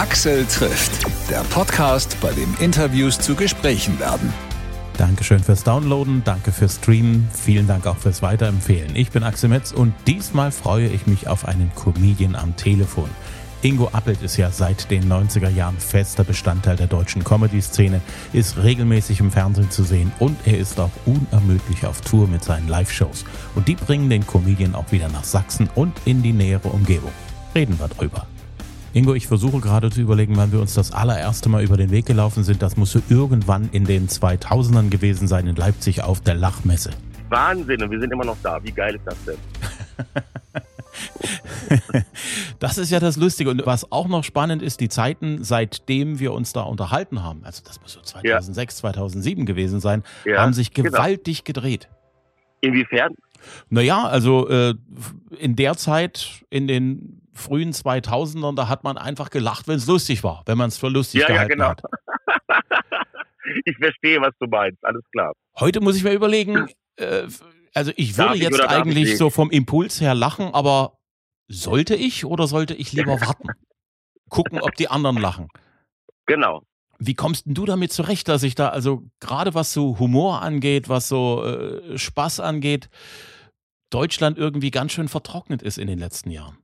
Axel trifft, der Podcast, bei dem Interviews zu Gesprächen werden. Dankeschön fürs Downloaden, danke fürs Streamen, vielen Dank auch fürs Weiterempfehlen. Ich bin Axel Metz und diesmal freue ich mich auf einen Comedian am Telefon. Ingo Appelt ist ja seit den 90er Jahren fester Bestandteil der deutschen Comedy-Szene, ist regelmäßig im Fernsehen zu sehen und er ist auch unermüdlich auf Tour mit seinen Live-Shows. Und die bringen den Comedian auch wieder nach Sachsen und in die nähere Umgebung. Reden wir drüber. Ingo, ich versuche gerade zu überlegen, wann wir uns das allererste Mal über den Weg gelaufen sind. Das musste irgendwann in den 2000ern gewesen sein in Leipzig auf der Lachmesse. Wahnsinn, und wir sind immer noch da. Wie geil ist das denn? das ist ja das Lustige. Und was auch noch spannend ist, die Zeiten, seitdem wir uns da unterhalten haben, also das muss so 2006, ja. 2007 gewesen sein, ja, haben sich genau. gewaltig genau. gedreht. Inwiefern? Naja, also äh, in der Zeit, in den frühen 2000ern, da hat man einfach gelacht, wenn es lustig war, wenn man es für lustig ja, gehalten ja, genau. hat. ich verstehe, was du meinst, alles klar. Heute muss ich mir überlegen, äh, also ich würde ich jetzt eigentlich so vom Impuls her lachen, aber sollte ich oder sollte ich lieber warten? Gucken, ob die anderen lachen. Genau. Wie kommst denn du damit zurecht, dass ich da, also gerade was so Humor angeht, was so äh, Spaß angeht, Deutschland irgendwie ganz schön vertrocknet ist in den letzten Jahren?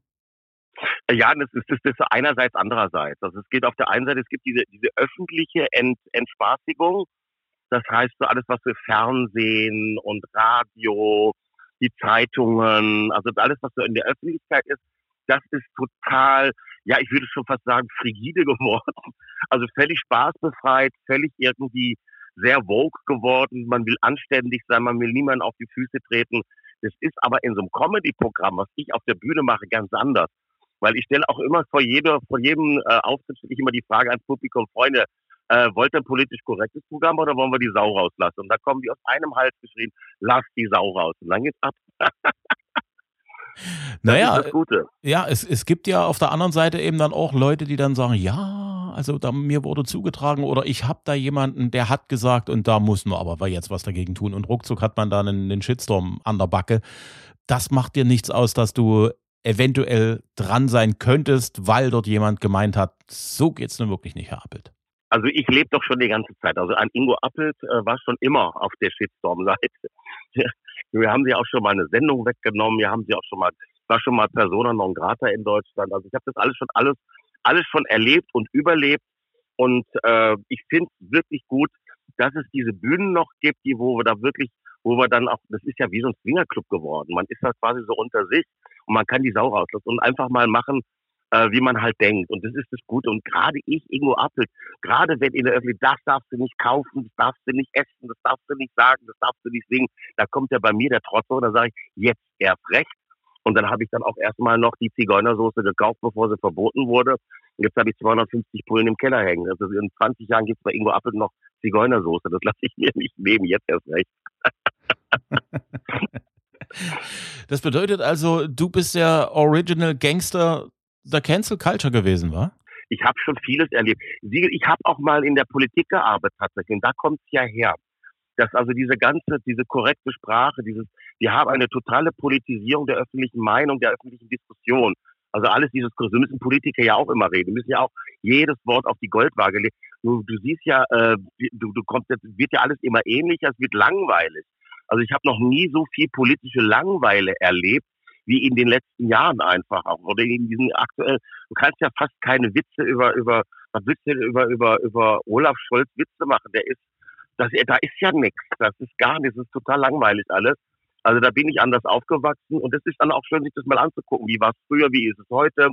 Ja, das ist, das ist einerseits, andererseits. Also es geht auf der einen Seite, es gibt diese, diese öffentliche Ent, Entspaßigung, das heißt so alles, was für Fernsehen und Radio, die Zeitungen, also alles, was so in der Öffentlichkeit ist, das ist total, ja, ich würde schon fast sagen, frigide geworden. Also völlig spaßbefreit, völlig irgendwie sehr vogue geworden. Man will anständig sein, man will niemanden auf die Füße treten. Das ist aber in so einem Comedy-Programm, was ich auf der Bühne mache, ganz anders. Weil ich stelle auch immer vor, jeder, vor jedem äh, Auftritt stelle ich immer die Frage ans Publikum, Freunde, äh, wollt ihr ein politisch korrektes Programm oder wollen wir die Sau rauslassen? Und da kommen die aus einem Hals geschrien, lass die Sau raus. Und dann geht's ab. naja, ja, es, es gibt ja auf der anderen Seite eben dann auch Leute, die dann sagen, ja, also da, mir wurde zugetragen oder ich habe da jemanden, der hat gesagt und da muss man aber jetzt was dagegen tun und ruckzuck hat man dann einen, einen Shitstorm an der Backe. Das macht dir nichts aus, dass du eventuell dran sein könntest, weil dort jemand gemeint hat, so geht's nun wirklich nicht, Herr Appelt. Also ich lebe doch schon die ganze Zeit. Also an Ingo Appelt äh, war schon immer auf der Shitstorm-Seite. Wir haben sie auch schon mal eine Sendung weggenommen. Wir haben sie auch schon mal, war schon mal Persona non grata in Deutschland. Also ich habe das alles schon alles, alles schon erlebt und überlebt. Und äh, ich finde es wirklich gut, dass es diese Bühnen noch gibt, die wo wir da wirklich, wo wir dann auch, das ist ja wie so ein Swingerclub geworden. Man ist da quasi so unter sich und man kann die Sau rauslassen und einfach mal machen, äh, wie man halt denkt. Und das ist das Gute. Und gerade ich, Ingo Appelt, gerade wenn in der Öffentlichkeit, das darfst du nicht kaufen, das darfst du nicht essen, das darfst du nicht sagen, das darfst du nicht singen, da kommt ja bei mir der Trotzer, da sage ich, jetzt erst recht. Und dann habe ich dann auch erstmal noch die Zigeunersoße gekauft, bevor sie verboten wurde. Und jetzt habe ich 250 Pullen im Keller hängen. Also in 20 Jahren gibt es bei Ingo Appelt noch Zigeunersoße. Das lasse ich mir nicht nehmen, jetzt erst recht. Das bedeutet also, du bist der Original Gangster der Cancel Culture gewesen, war? Ich habe schon vieles erlebt. Ich habe auch mal in der Politik gearbeitet tatsächlich. Und da kommt es ja her. Dass also diese ganze, diese korrekte Sprache, dieses, wir haben eine totale Politisierung der öffentlichen Meinung, der öffentlichen Diskussion. Also alles dieses, so müssen Politiker ja auch immer reden, müssen ja auch jedes Wort auf die Goldwaage legen. Du, du siehst ja, äh, du, du kommst jetzt, wird ja alles immer ähnlicher, es wird langweilig. Also ich habe noch nie so viel politische Langeweile erlebt, wie in den letzten Jahren einfach auch. Oder in diesen aktuell, du kannst ja fast keine Witze über, über, was willst du über, über, über Olaf Scholz Witze machen? Der ist, das, da ist ja nichts. Das ist gar nichts. Das ist total langweilig alles. Also da bin ich anders aufgewachsen und es ist dann auch schön, sich das mal anzugucken. Wie war es früher, wie ist es heute?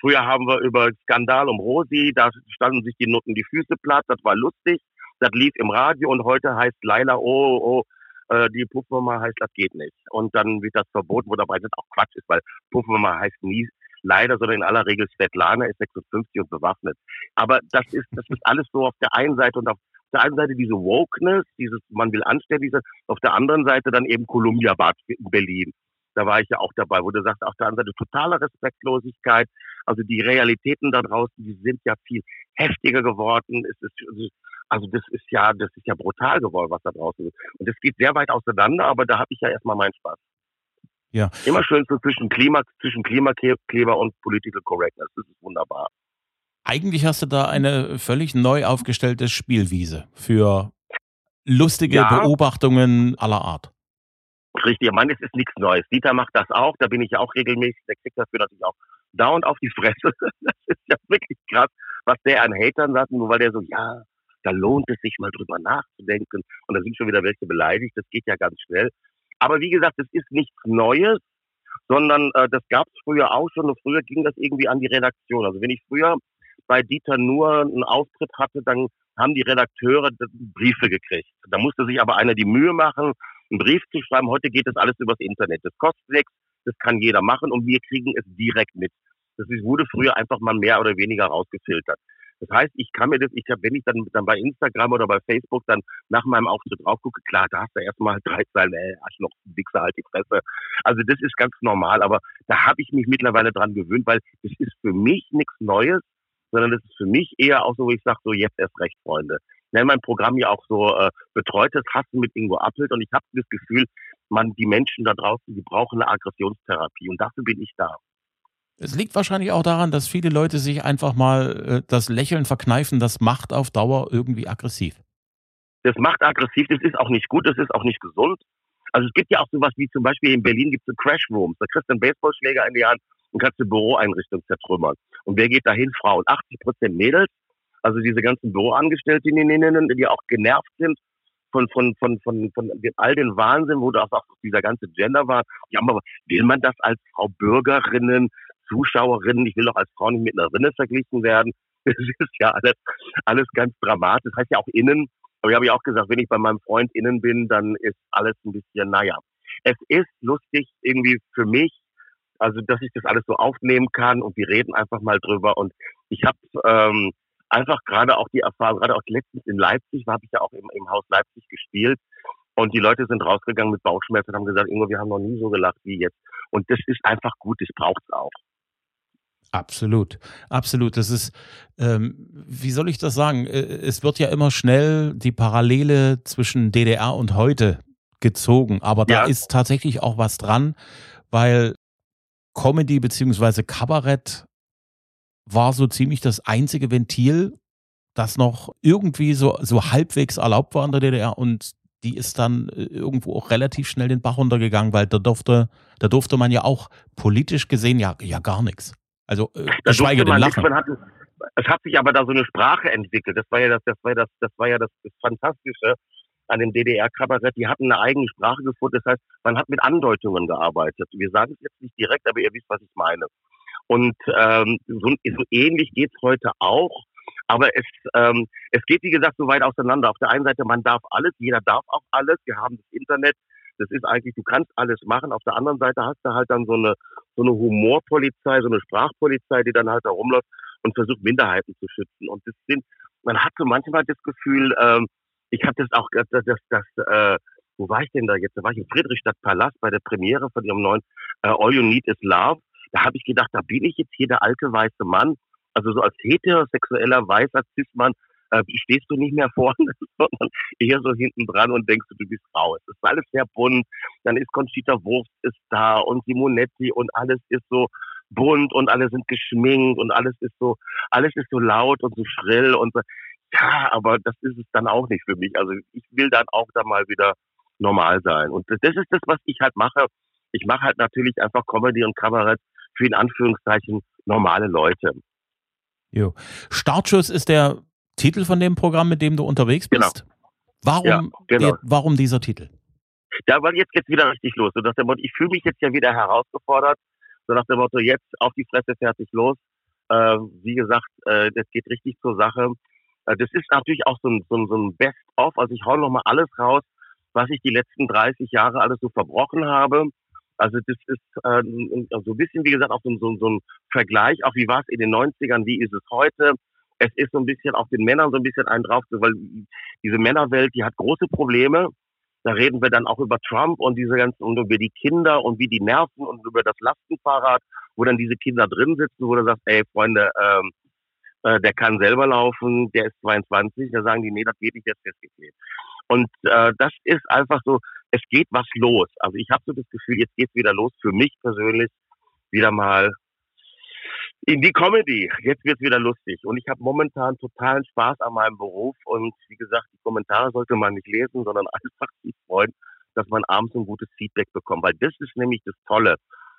Früher haben wir über Skandal um Rosi, da standen sich die Nutten die Füße platt, das war lustig, das lief im Radio und heute heißt Laila, oh, oh, äh, die Puffmama heißt, das geht nicht. Und dann wird das verboten, wo dabei das auch Quatsch ist, weil Puffmama heißt nie leider, sondern in aller Regel Svetlana ist 56 und bewaffnet. Aber das ist, das ist alles so auf der einen Seite und auf der einen Seite diese Wokeness, dieses, man will anständig sein, auf der anderen Seite dann eben Columbia Bad in Berlin. Da war ich ja auch dabei, wo du sagst, auf der anderen Seite totale Respektlosigkeit. Also die Realitäten da draußen, die sind ja viel heftiger geworden. Es ist, also das ist ja, das ist ja brutal geworden, was da draußen ist. Und das geht sehr weit auseinander, aber da habe ich ja erstmal meinen Spaß. Ja. Immer schön so zwischen Klima, zwischen Klimakleber und Political Correctness. Das ist wunderbar. Eigentlich hast du da eine völlig neu aufgestellte Spielwiese für lustige ja. Beobachtungen aller Art. Richtig, ich meine, es ist nichts Neues. Dieter macht das auch, da bin ich ja auch regelmäßig, der kriegt dafür natürlich auch dauernd auf die Fresse. Das ist ja wirklich krass, was der an Hatern sagt, nur weil der so, ja, da lohnt es sich mal drüber nachzudenken. Und da sind schon wieder welche beleidigt, das geht ja ganz schnell. Aber wie gesagt, es ist nichts Neues, sondern äh, das gab es früher auch schon und früher ging das irgendwie an die Redaktion. Also wenn ich früher bei Dieter nur einen Auftritt hatte, dann haben die Redakteure Briefe gekriegt. Da musste sich aber einer die Mühe machen, einen Brief zu schreiben. Heute geht das alles übers Internet. Das kostet nichts, das kann jeder machen und wir kriegen es direkt mit. Das wurde früher einfach mal mehr oder weniger rausgefiltert. Das heißt, ich kann mir das, ich habe, wenn ich dann, dann bei Instagram oder bei Facebook dann nach meinem Auftritt drauf gucke, klar, da hast du erstmal drei Zeilen, ey, Arschloch, Wichser, halt die Fresse. Also das ist ganz normal, aber da habe ich mich mittlerweile dran gewöhnt, weil es ist für mich nichts Neues, sondern das ist für mich eher auch so, wo ich sage, so jetzt erst recht, Freunde. Ich nenne mein Programm ja auch so äh, betreutes Hassen mit Ingo Appelt und ich habe das Gefühl, man, die Menschen da draußen, die brauchen eine Aggressionstherapie und dafür bin ich da. Es liegt wahrscheinlich auch daran, dass viele Leute sich einfach mal äh, das Lächeln verkneifen. Das macht auf Dauer irgendwie aggressiv. Das macht aggressiv, das ist auch nicht gut, das ist auch nicht gesund. Also es gibt ja auch sowas wie zum Beispiel in Berlin gibt es Crash Rooms. Da kriegst du einen Baseballschläger in die Hand und kannst eine Büroeinrichtung zertrümmern. Und wer geht dahin? Frauen. 80 Prozent Mädels. Also diese ganzen Büroangestellten, die auch genervt sind von, von, von, von, von all den Wahnsinn, wo da auch dieser ganze Gender war. Ja, aber will man das als Frau Bürgerinnen Zuschauerinnen, ich will doch als Frau nicht mit einer Rinne verglichen werden. Das ist ja alles, alles ganz dramatisch. Das heißt ja auch innen. Aber ich habe ja auch gesagt, wenn ich bei meinem Freund innen bin, dann ist alles ein bisschen, naja. Es ist lustig irgendwie für mich, also dass ich das alles so aufnehmen kann und wir reden einfach mal drüber. Und ich habe ähm, einfach gerade auch die Erfahrung, gerade auch letztens in Leipzig, habe ich ja auch im, im Haus Leipzig gespielt. Und die Leute sind rausgegangen mit Bauchschmerzen und haben gesagt, Ingo, wir haben noch nie so gelacht wie jetzt. Und das ist einfach gut, das braucht es auch. Absolut, absolut. Das ist, ähm, wie soll ich das sagen? Äh, es wird ja immer schnell die Parallele zwischen DDR und heute gezogen, aber da ja. ist tatsächlich auch was dran, weil Comedy beziehungsweise Kabarett war so ziemlich das einzige Ventil, das noch irgendwie so, so halbwegs erlaubt war in der DDR und die ist dann äh, irgendwo auch relativ schnell den Bach runtergegangen, weil da durfte, da durfte man ja auch politisch gesehen ja, ja gar nichts. Also äh, geschweige denn lachen. Hat, es hat sich aber da so eine Sprache entwickelt. Das war ja das, das war das, das war ja das, das Fantastische an dem DDR-Kabarett. Die hatten eine eigene Sprache gefunden. Das heißt, man hat mit Andeutungen gearbeitet. Wir sagen es jetzt nicht direkt, aber ihr wisst, was ich meine. Und ähm, so, so ähnlich geht's heute auch. Aber es, ähm, es geht, wie gesagt, so weit auseinander. Auf der einen Seite, man darf alles, jeder darf auch alles. Wir haben das Internet, das ist eigentlich, du kannst alles machen. Auf der anderen Seite hast du halt dann so eine, so eine Humorpolizei, so eine Sprachpolizei, die dann halt da rumläuft und versucht, Minderheiten zu schützen. Und das sind, man hat so manchmal das Gefühl, ähm, ich habe das auch, das, das, das äh, wo war ich denn da jetzt? Da war ich in Friedrichstadt Palast bei der Premiere von ihrem neuen äh, All You Need Is Love. Da habe ich gedacht, da bin ich jetzt hier der alte weiße Mann. Also so als heterosexueller weißer Cis-Mann äh, stehst du nicht mehr vorne, sondern eher so hinten dran und denkst, du bist raus. Es ist alles sehr bunt. Dann ist Conchita Wurst ist da und Simonetti und alles ist so bunt und alle sind geschminkt und alles ist so, alles ist so laut und so schrill und so. Ja, aber das ist es dann auch nicht für mich. Also ich will dann auch da mal wieder normal sein. Und das ist das, was ich halt mache. Ich mache halt natürlich einfach Comedy und Kabarett für in Anführungszeichen normale Leute. Jo. Startschuss ist der Titel von dem Programm, mit dem du unterwegs genau. bist. Genau. Warum, ja, genau. warum dieser Titel? Ja, weil jetzt geht's wieder richtig los. So nach dem Motto, ich fühle mich jetzt ja wieder herausgefordert. So nach dem Motto, jetzt auf die Fresse fertig los. Äh, wie gesagt, äh, das geht richtig zur Sache. Äh, das ist natürlich auch so ein, so ein, so ein Best-of. Also ich hau nochmal alles raus, was ich die letzten 30 Jahre alles so verbrochen habe. Also das ist äh, so ein bisschen, wie gesagt, auch so, so, so ein Vergleich, auch wie war es in den 90ern, wie ist es heute es ist so ein bisschen auf den Männern so ein bisschen ein drauf, weil diese Männerwelt, die hat große Probleme. Da reden wir dann auch über Trump und diese ganzen und über die Kinder und wie die nerven und über das Lastenfahrrad, wo dann diese Kinder drin sitzen, wo du sagst, ey Freunde, ähm, äh, der kann selber laufen, der ist 22, da sagen die, nee, das geht nicht, jetzt festgeklebt. Und äh, das ist einfach so, es geht was los. Also ich habe so das Gefühl, jetzt geht's wieder los für mich persönlich, wieder mal In die Comedy. Jetzt wird's wieder lustig. Und ich habe momentan totalen Spaß an meinem Beruf. Und wie gesagt, die Kommentare sollte man nicht lesen, sondern einfach sich freuen, dass man abends ein gutes Feedback bekommt. Weil das ist nämlich das Tolle,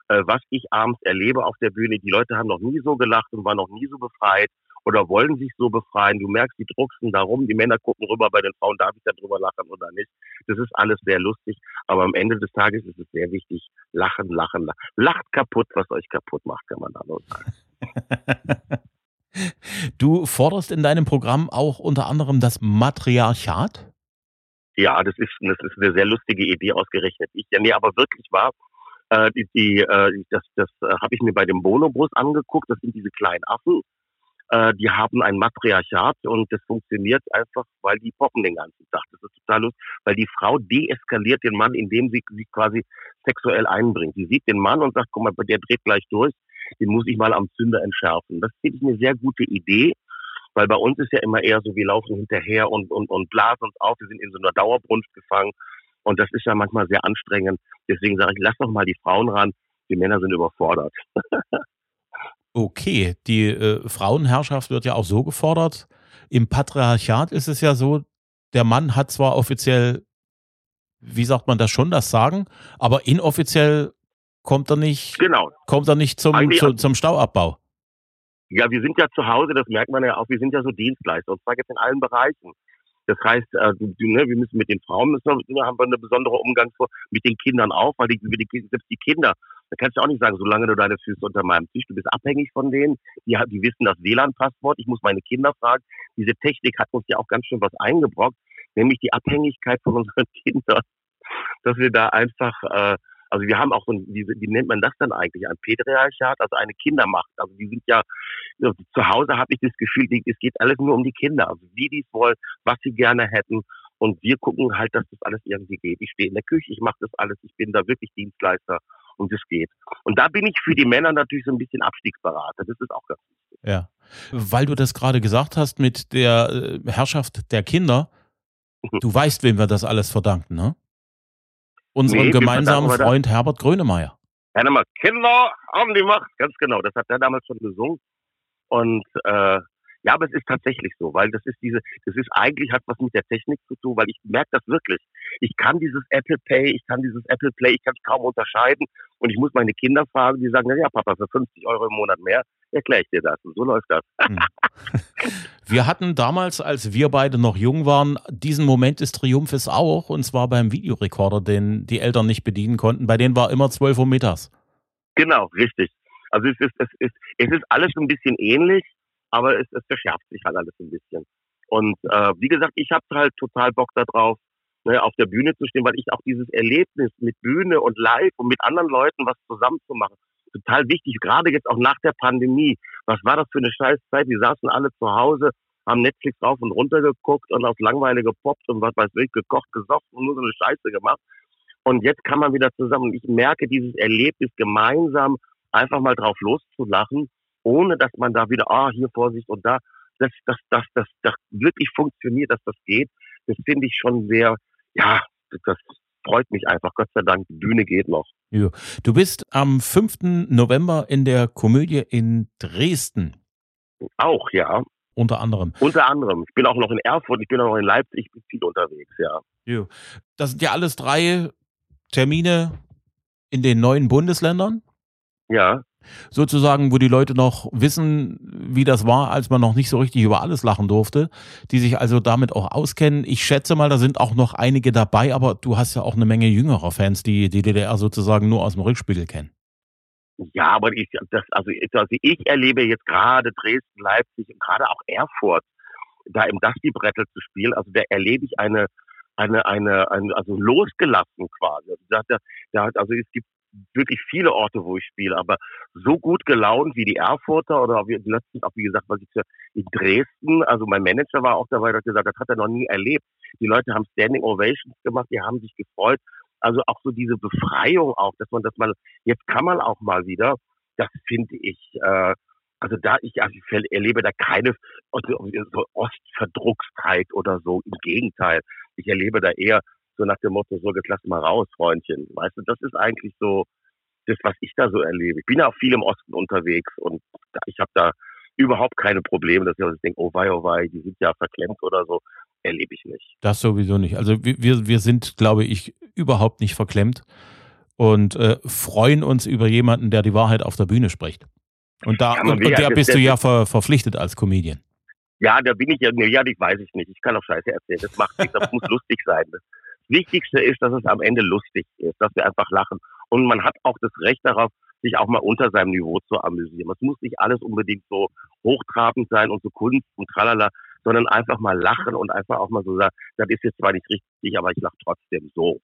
äh, was ich abends erlebe auf der Bühne. Die Leute haben noch nie so gelacht und waren noch nie so befreit oder wollen sich so befreien. Du merkst, die drucksen darum, die Männer gucken rüber, bei den Frauen darf ich da drüber lachen oder nicht. Das ist alles sehr lustig, aber am Ende des Tages ist es sehr wichtig, lachen, lachen, lachen. Lacht kaputt, was euch kaputt macht, kann man da nur sagen. du forderst in deinem Programm auch unter anderem das Matriarchat? Ja, das ist, das ist eine sehr lustige Idee ausgerechnet. Ich, ja, nee, aber wirklich wahr. Äh, die, die, äh, das das äh, habe ich mir bei dem Bonobus angeguckt. Das sind diese kleinen Affen. Äh, die haben ein Matriarchat und das funktioniert einfach, weil die poppen den ganzen Tag. Das ist total lustig, weil die Frau deeskaliert den Mann, indem sie sich quasi sexuell einbringt. Sie sieht den Mann und sagt, guck mal, der dreht gleich durch den muss ich mal am Zünder entschärfen. Das finde ich eine sehr gute Idee, weil bei uns ist ja immer eher so, wir laufen hinterher und, und, und blasen uns auf, wir sind in so einer Dauerbrunst gefangen und das ist ja manchmal sehr anstrengend. Deswegen sage ich, lass doch mal die Frauen ran, die Männer sind überfordert. okay, die äh, Frauenherrschaft wird ja auch so gefordert. Im Patriarchat ist es ja so, der Mann hat zwar offiziell, wie sagt man das schon, das Sagen, aber inoffiziell kommt er nicht, genau. kommt er nicht zum, zu, zum Stauabbau. Ja, wir sind ja zu Hause, das merkt man ja auch, wir sind ja so Dienstleister, und zwar jetzt in allen Bereichen. Das heißt, äh, ne, wir müssen mit den Frauen, müssen wir, haben wir eine besondere Umgangsform, mit den Kindern auch, weil die, die, selbst die Kinder, da kannst du auch nicht sagen, solange du deine Füße unter meinem Tisch, du bist abhängig von denen, die, die wissen das WLAN-Passwort, ich muss meine Kinder fragen. Diese Technik hat uns ja auch ganz schön was eingebrockt, nämlich die Abhängigkeit von unseren Kindern, dass wir da einfach äh, also wir haben auch so, wie, wie nennt man das dann eigentlich? Ein Pätriarchat, also eine Kindermacht. Also die sind ja, zu Hause habe ich das Gefühl, es geht alles nur um die Kinder. Also wie die es wollen, was sie gerne hätten. Und wir gucken halt, dass das alles irgendwie geht. Ich stehe in der Küche, ich mache das alles, ich bin da wirklich Dienstleister und es geht. Und da bin ich für die Männer natürlich so ein bisschen Abstiegsberater. Das ist auch ganz wichtig. Ja. Weil du das gerade gesagt hast mit der äh, Herrschaft der Kinder, du weißt, wem wir das alles verdanken, ne? Unseren nee, gemeinsamen Freund Herbert Grönemeyer. Herr Kinder haben die Macht, ganz genau. Das hat er damals schon gesungen. Und äh, ja, aber es ist tatsächlich so, weil das ist diese, das ist eigentlich hat was mit der Technik zu tun, weil ich merke das wirklich. Ich kann dieses Apple Pay, ich kann dieses Apple Play, ich kann es kaum unterscheiden und ich muss meine Kinder fragen, die sagen, na ja, Papa, für 50 Euro im Monat mehr erkläre ich dir das. Und so läuft das. Hm. Wir hatten damals, als wir beide noch jung waren, diesen Moment des Triumphes auch, und zwar beim Videorekorder, den die Eltern nicht bedienen konnten. Bei denen war immer 12 Uhr mittags. Genau, richtig. Also es ist, es ist, es ist alles ein bisschen ähnlich aber es, es verschärft sich halt alles ein bisschen. Und äh, wie gesagt, ich habe halt total Bock darauf, ne, auf der Bühne zu stehen, weil ich auch dieses Erlebnis mit Bühne und Live und mit anderen Leuten was zusammen zu machen, total wichtig, gerade jetzt auch nach der Pandemie. Was war das für eine Scheißzeit? Die saßen alle zu Hause, haben Netflix rauf und runter geguckt und auf Langweile gepoppt und was weiß ich, gekocht, gesoffen und nur so eine Scheiße gemacht. Und jetzt kann man wieder zusammen. Und ich merke dieses Erlebnis gemeinsam einfach mal drauf loszulachen ohne dass man da wieder, ah, hier Vorsicht und da, dass das, das, das, das wirklich funktioniert, dass das geht, das finde ich schon sehr, ja, das freut mich einfach. Gott sei Dank, die Bühne geht noch. Ja. Du bist am 5. November in der Komödie in Dresden. Auch, ja. Unter anderem. Unter anderem. Ich bin auch noch in Erfurt, ich bin auch noch in Leipzig, ich bin viel unterwegs, ja. ja. Das sind ja alles drei Termine in den neuen Bundesländern. Ja sozusagen, wo die Leute noch wissen, wie das war, als man noch nicht so richtig über alles lachen durfte, die sich also damit auch auskennen. Ich schätze mal, da sind auch noch einige dabei, aber du hast ja auch eine Menge jüngerer Fans, die die DDR sozusagen nur aus dem Rückspiegel kennen. Ja, aber ich, das, also, also ich erlebe jetzt gerade Dresden, Leipzig und gerade auch Erfurt, da im Dusty-Brettel zu spielen, also da erlebe ich eine, eine, eine, eine also losgelassen quasi. Also, da, da, also es gibt wirklich viele Orte, wo ich spiele, aber so gut gelaunt wie die Erfurter oder auch letztens auch, wie gesagt, was ich in Dresden, also mein Manager war auch dabei, hat gesagt, das hat er noch nie erlebt. Die Leute haben Standing Ovations gemacht, die haben sich gefreut. Also auch so diese Befreiung auch, dass man das mal, jetzt kann man auch mal wieder, das finde ich, äh, also da ich, also erlebe da keine so Ostverdruckstheit oder so, im Gegenteil. Ich erlebe da eher so nach dem Motto, so jetzt lass mal raus, Freundchen. Weißt du, das ist eigentlich so, das, was ich da so erlebe. Ich bin ja auch viel im Osten unterwegs und ich habe da überhaupt keine Probleme, dass ich also denke, oh wei, oh wei, die sind ja verklemmt oder so. Erlebe ich nicht. Das sowieso nicht. Also wir, wir sind, glaube ich, überhaupt nicht verklemmt und äh, freuen uns über jemanden, der die Wahrheit auf der Bühne spricht. Und da ja, und, und der bist du ja ver, verpflichtet als Comedian. Ja, da bin ich ja, ja, das weiß ich nicht. Ich kann auch Scheiße erzählen. Das macht nichts, das muss lustig sein. Wichtigste ist, dass es am Ende lustig ist, dass wir einfach lachen. Und man hat auch das Recht darauf, sich auch mal unter seinem Niveau zu amüsieren. Es muss nicht alles unbedingt so hochtrabend sein und so Kunst und tralala, sondern einfach mal lachen und einfach auch mal so sagen, das ist jetzt zwar nicht richtig, aber ich lache trotzdem so.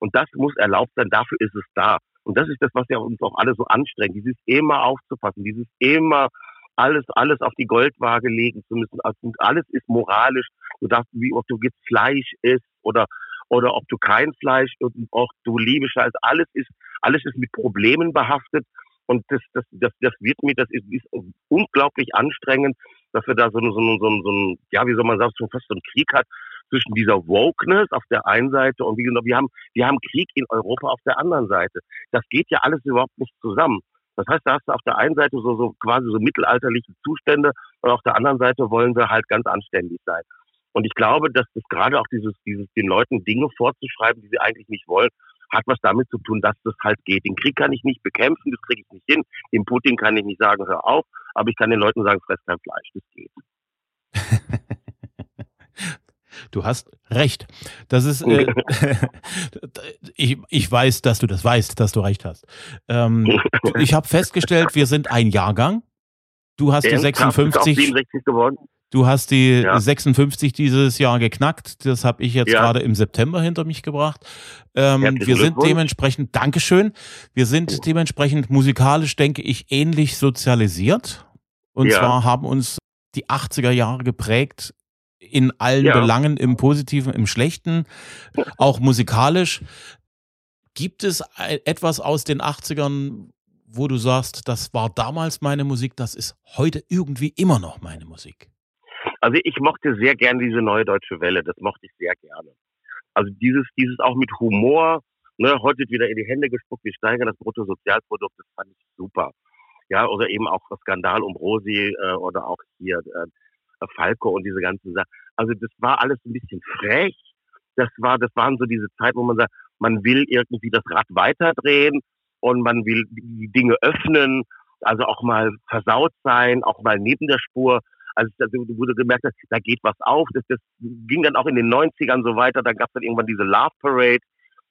Und das muss erlaubt sein, dafür ist es da. Und das ist das, was ja uns auch alle so anstrengt, dieses immer aufzupassen, dieses immer alles, alles auf die Goldwaage legen zu müssen. Und alles ist moralisch. Du darfst, wie ob du jetzt Fleisch isst oder, oder ob du kein Fleisch und auch du liebe Scheiß. Alles ist, alles ist mit Problemen behaftet. Und das, das, das, das wird mir, das ist, ist unglaublich anstrengend, dass wir da so, so, so, so, so ein, ja, wie soll man sagen, so fast so einen Krieg hat zwischen dieser Wokeness auf der einen Seite und wie gesagt, wir haben, wir haben Krieg in Europa auf der anderen Seite. Das geht ja alles überhaupt nicht zusammen. Das heißt, da hast du auf der einen Seite so, so quasi so mittelalterliche Zustände und auf der anderen Seite wollen wir halt ganz anständig sein. Und ich glaube, dass das gerade auch dieses, dieses, den Leuten Dinge vorzuschreiben, die sie eigentlich nicht wollen, hat was damit zu tun, dass das halt geht. Den Krieg kann ich nicht bekämpfen, das kriege ich nicht hin. Dem Putin kann ich nicht sagen, hör auf, aber ich kann den Leuten sagen, fress kein Fleisch, das geht. Du hast recht. Das ist, äh, ich, ich weiß, dass du das weißt, dass du recht hast. Ähm, ich habe festgestellt, wir sind ein Jahrgang. Du hast die 56. Du hast die ja. 56 dieses Jahr geknackt. Das habe ich jetzt ja. gerade im September hinter mich gebracht. Ähm, wir sind dementsprechend, Dankeschön, wir sind dementsprechend musikalisch, denke ich, ähnlich sozialisiert. Und ja. zwar haben uns die 80er Jahre geprägt in allen. Belangen, im Positiven, im Schlechten, auch musikalisch. Gibt es etwas aus den 80ern, wo du sagst, das war damals meine Musik, das ist heute irgendwie immer noch meine Musik? Also ich mochte sehr gerne diese neue deutsche Welle, das mochte ich sehr gerne. Also dieses, dieses auch mit Humor, ne, heute wieder in die Hände gespuckt, wir steigern das Bruttosozialprodukt, das fand ich super. Ja, oder eben auch Skandal um Rosi äh, oder auch hier äh, Falco und diese ganzen Sachen. Also das war alles ein bisschen frech. Das war, das waren so diese Zeit, wo man sagt, man will irgendwie das Rad weiterdrehen und man will die Dinge öffnen, also auch mal versaut sein, auch mal neben der Spur. Also wo du gemerkt hast, da geht was auf. Das, das ging dann auch in den 90ern so weiter. Dann gab es dann irgendwann diese Love Parade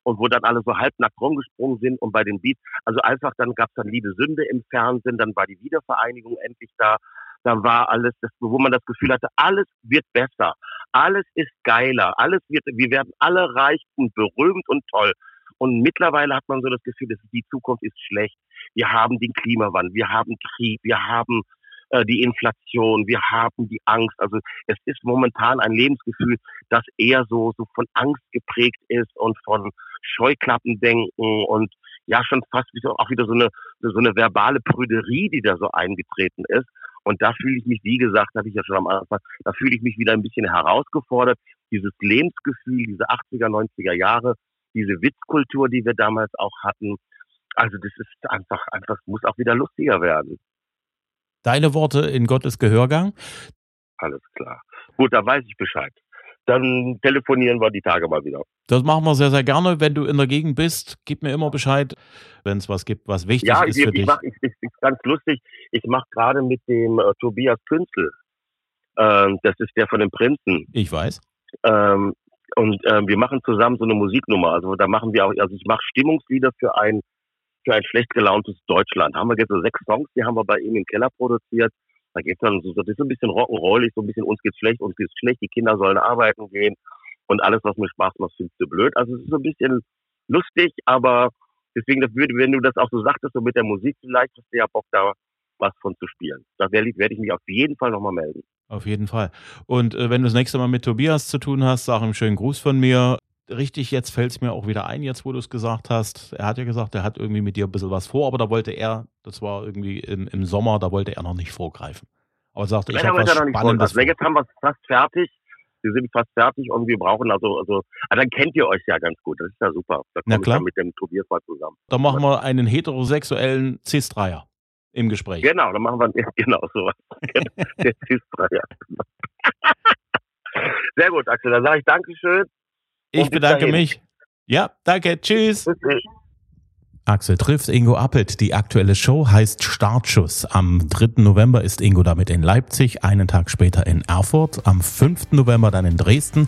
und wo dann alle so halbnackt rumgesprungen sind und bei den Beats, also einfach dann gab es dann Liebe Sünde im Fernsehen, dann war die Wiedervereinigung endlich da da war alles, das, wo man das Gefühl hatte, alles wird besser, alles ist geiler, alles wird, wir werden alle reich und berühmt und toll. Und mittlerweile hat man so das Gefühl, dass die Zukunft ist schlecht. Wir haben den Klimawandel, wir haben Krieg, wir haben äh, die Inflation, wir haben die Angst. Also es ist momentan ein Lebensgefühl, das eher so, so von Angst geprägt ist und von Scheuklappendenken und ja schon fast wie so, auch wieder so eine, so eine verbale Prüderie, die da so eingetreten ist. Und da fühle ich mich, wie gesagt, habe ich ja schon am Anfang, da fühle ich mich wieder ein bisschen herausgefordert. Dieses Lebensgefühl, diese 80er, 90er Jahre, diese Witzkultur, die wir damals auch hatten. Also das ist einfach, einfach, muss auch wieder lustiger werden. Deine Worte in Gottes Gehörgang. Alles klar. Gut, da weiß ich Bescheid dann telefonieren wir die Tage mal wieder. Das machen wir sehr, sehr gerne. Wenn du in der Gegend bist, gib mir immer Bescheid, wenn es was gibt, was wichtig ja, ist ich, für ich dich. Ja, ich, ich, ist ganz lustig. Ich mache gerade mit dem äh, Tobias Künzel. Ähm, das ist der von den Prinzen. Ich weiß. Ähm, und äh, wir machen zusammen so eine Musiknummer. Also da machen wir auch, also ich mache Stimmungslieder für ein für ein schlecht gelauntes Deutschland. Haben wir jetzt so sechs Songs, die haben wir bei ihm im Keller produziert. Da geht dann so, das ist ein bisschen rock'n'rollig, so ein bisschen uns geht's schlecht, uns geht's schlecht, die Kinder sollen arbeiten gehen und alles, was mir Spaß macht, findest du blöd. Also es ist so ein bisschen lustig, aber deswegen, das würde, wenn du das auch so sagtest, so mit der Musik vielleicht, hast du ja Bock da was von zu spielen. Da werde ich mich auf jeden Fall nochmal melden. Auf jeden Fall. Und äh, wenn du das nächste Mal mit Tobias zu tun hast, sag ihm schönen Gruß von mir richtig, jetzt fällt es mir auch wieder ein, jetzt wo du es gesagt hast. Er hat ja gesagt, er hat irgendwie mit dir ein bisschen was vor, aber da wollte er, das war irgendwie im, im Sommer, da wollte er noch nicht vorgreifen. Aber er sagte, ich habe was Spannendes Jetzt haben wir es fast fertig. wir sind fast fertig und wir brauchen also, also, ah, dann kennt ihr euch ja ganz gut. Das ist ja super. Da Na klar. mit dem Tobias mal zusammen. Dann machen wir einen heterosexuellen Cis-Dreier im Gespräch. Genau, dann machen wir genau sowas. Der Cis-Dreier. Sehr gut, Axel. Dann sage ich Dankeschön. Ich bedanke mich. Ja, danke. Tschüss. Tschüss. Axel trifft Ingo Appelt. Die aktuelle Show heißt Startschuss. Am 3. November ist Ingo damit in Leipzig, einen Tag später in Erfurt, am 5. November dann in Dresden.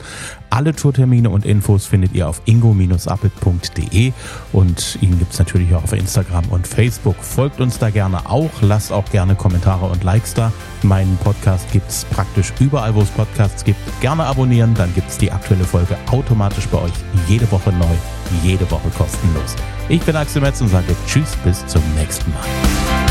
Alle Tourtermine und Infos findet ihr auf ingo-appelt.de und ihn gibt's natürlich auch auf Instagram und Facebook. Folgt uns da gerne auch, lasst auch gerne Kommentare und Likes da. Meinen Podcast gibt's praktisch überall, wo es Podcasts gibt. Gerne abonnieren, dann gibt's die aktuelle Folge automatisch bei euch jede Woche neu, jede Woche kostenlos. Ich bin Axel Metz und sage Tschüss bis zum nächsten Mal.